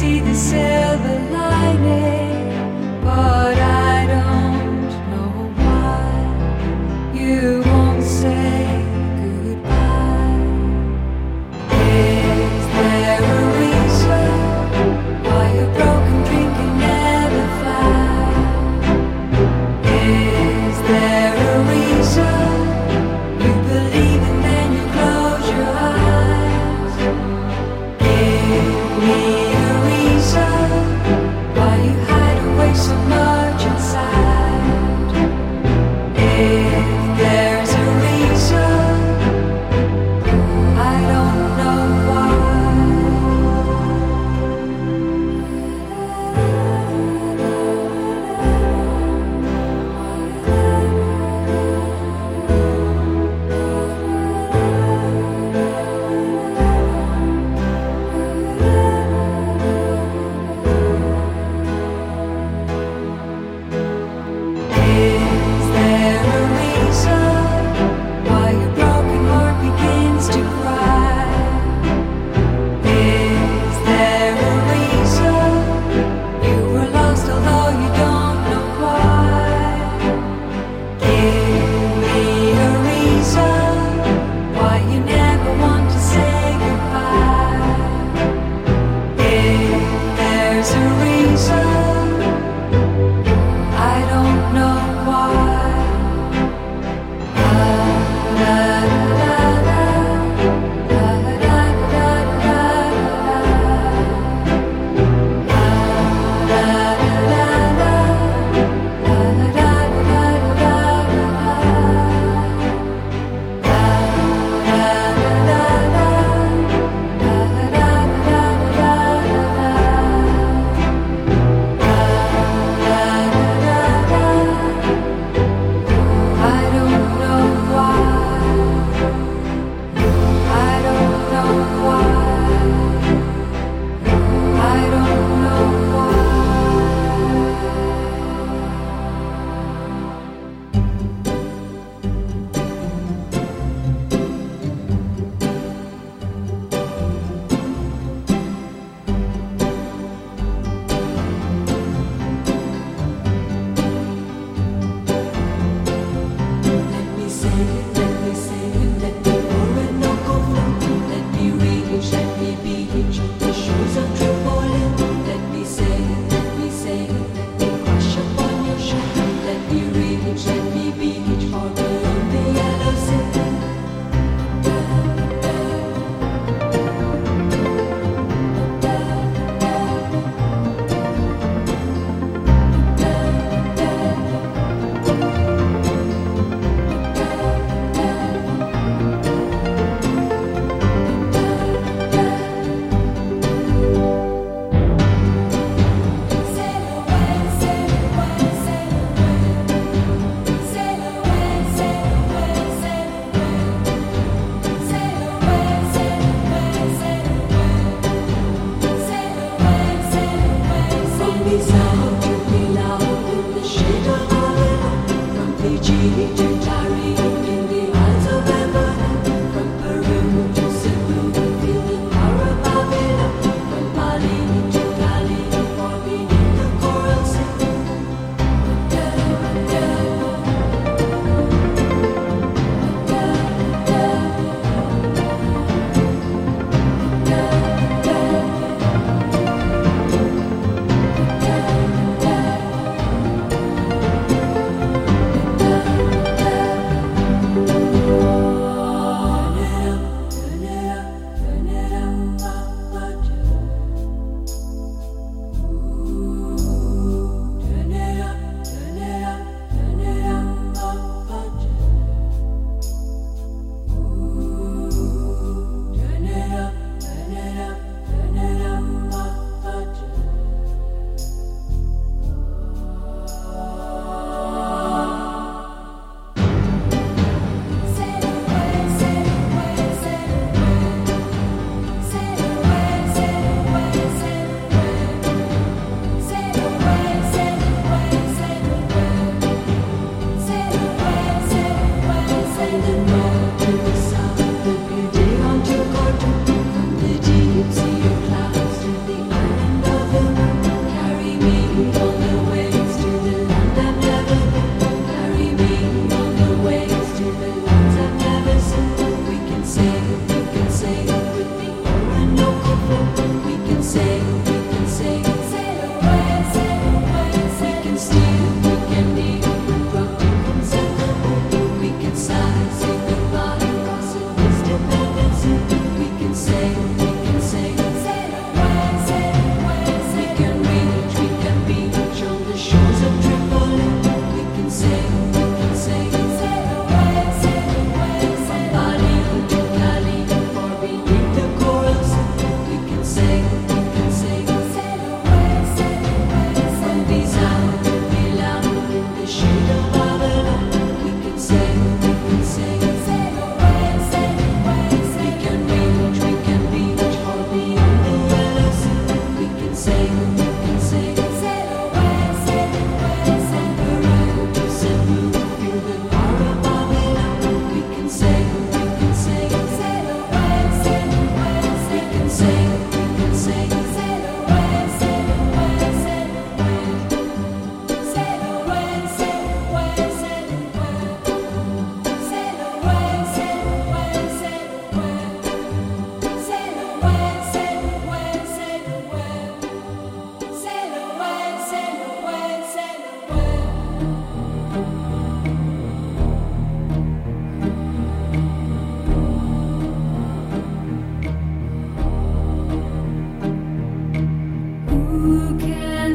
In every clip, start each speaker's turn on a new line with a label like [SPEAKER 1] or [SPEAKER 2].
[SPEAKER 1] see the sun.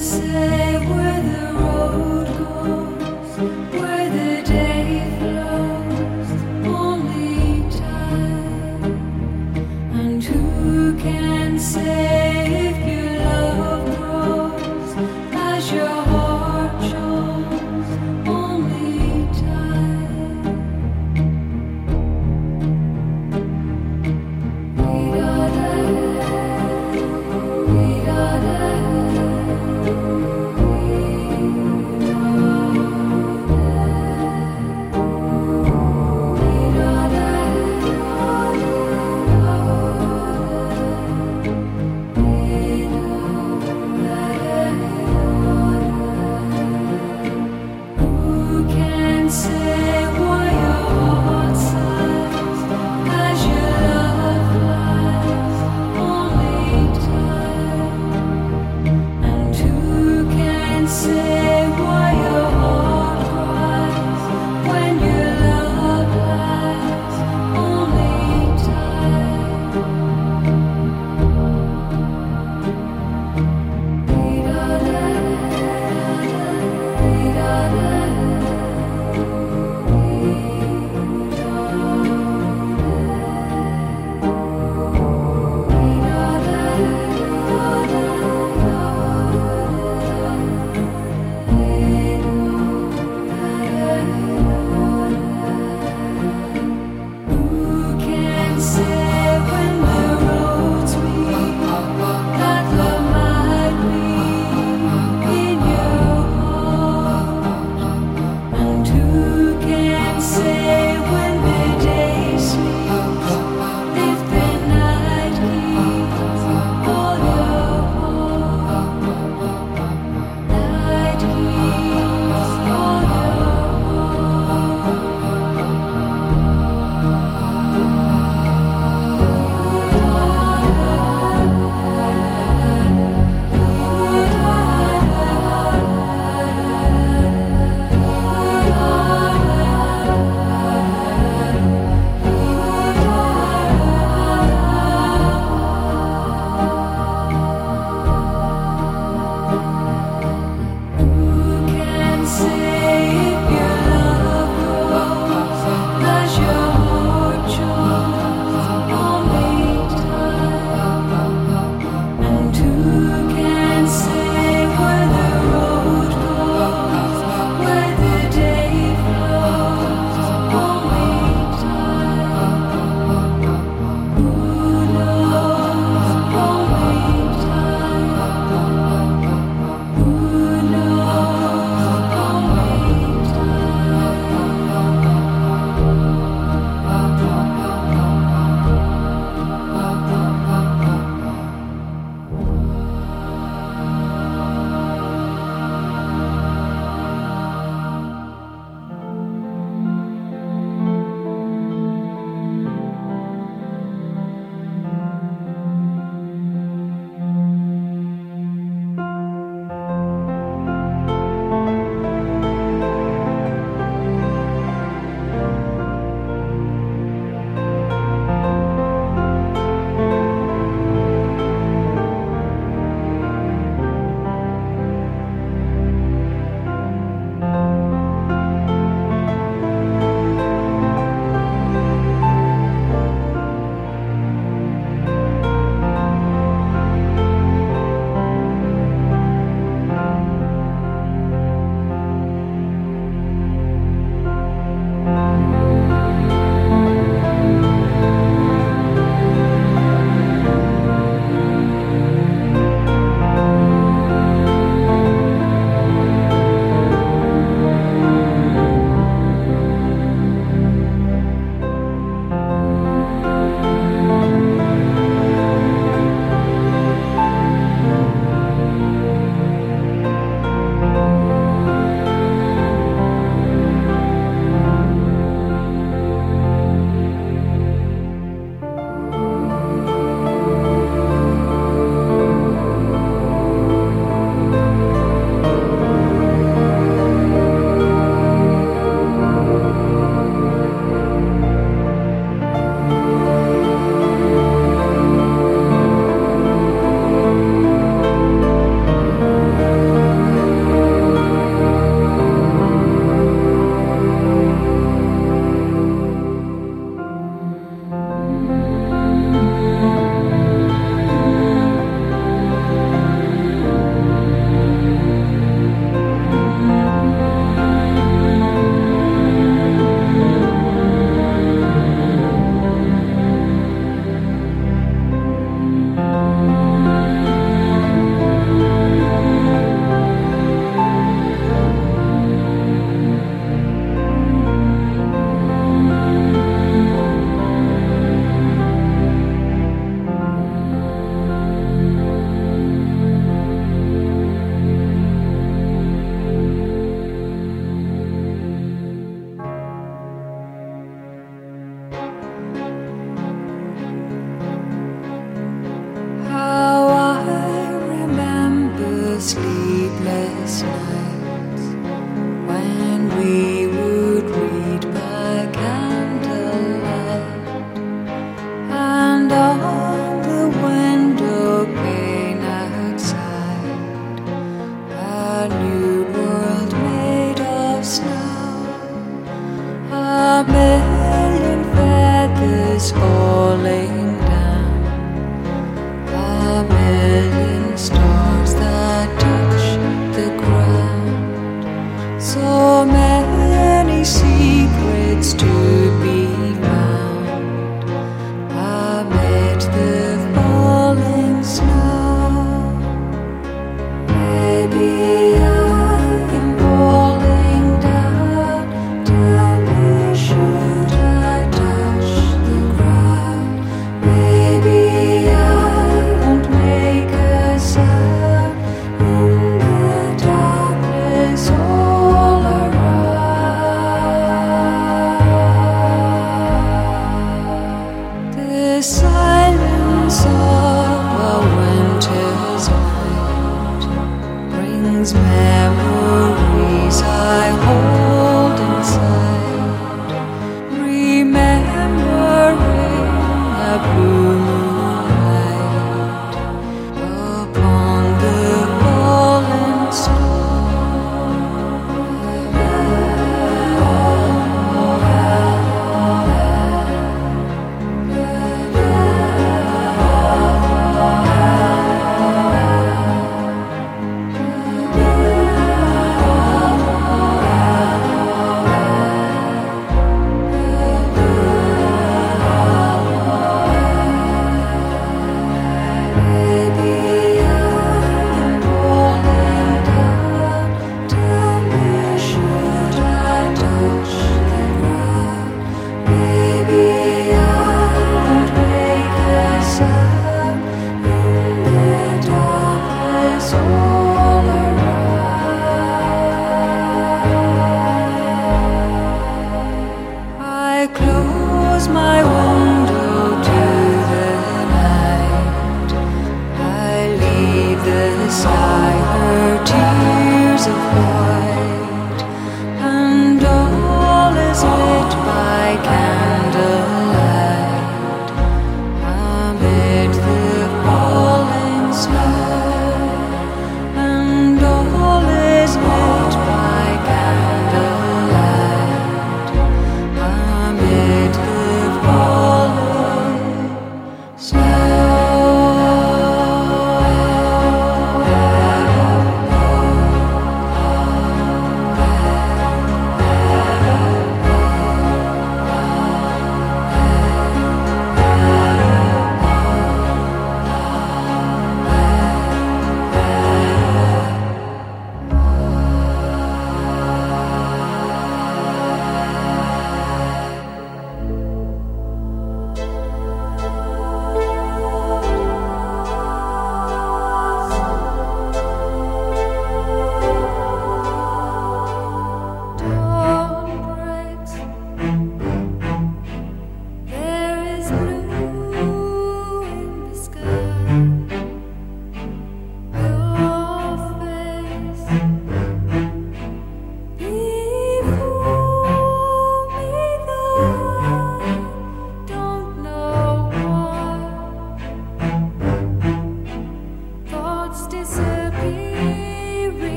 [SPEAKER 1] say.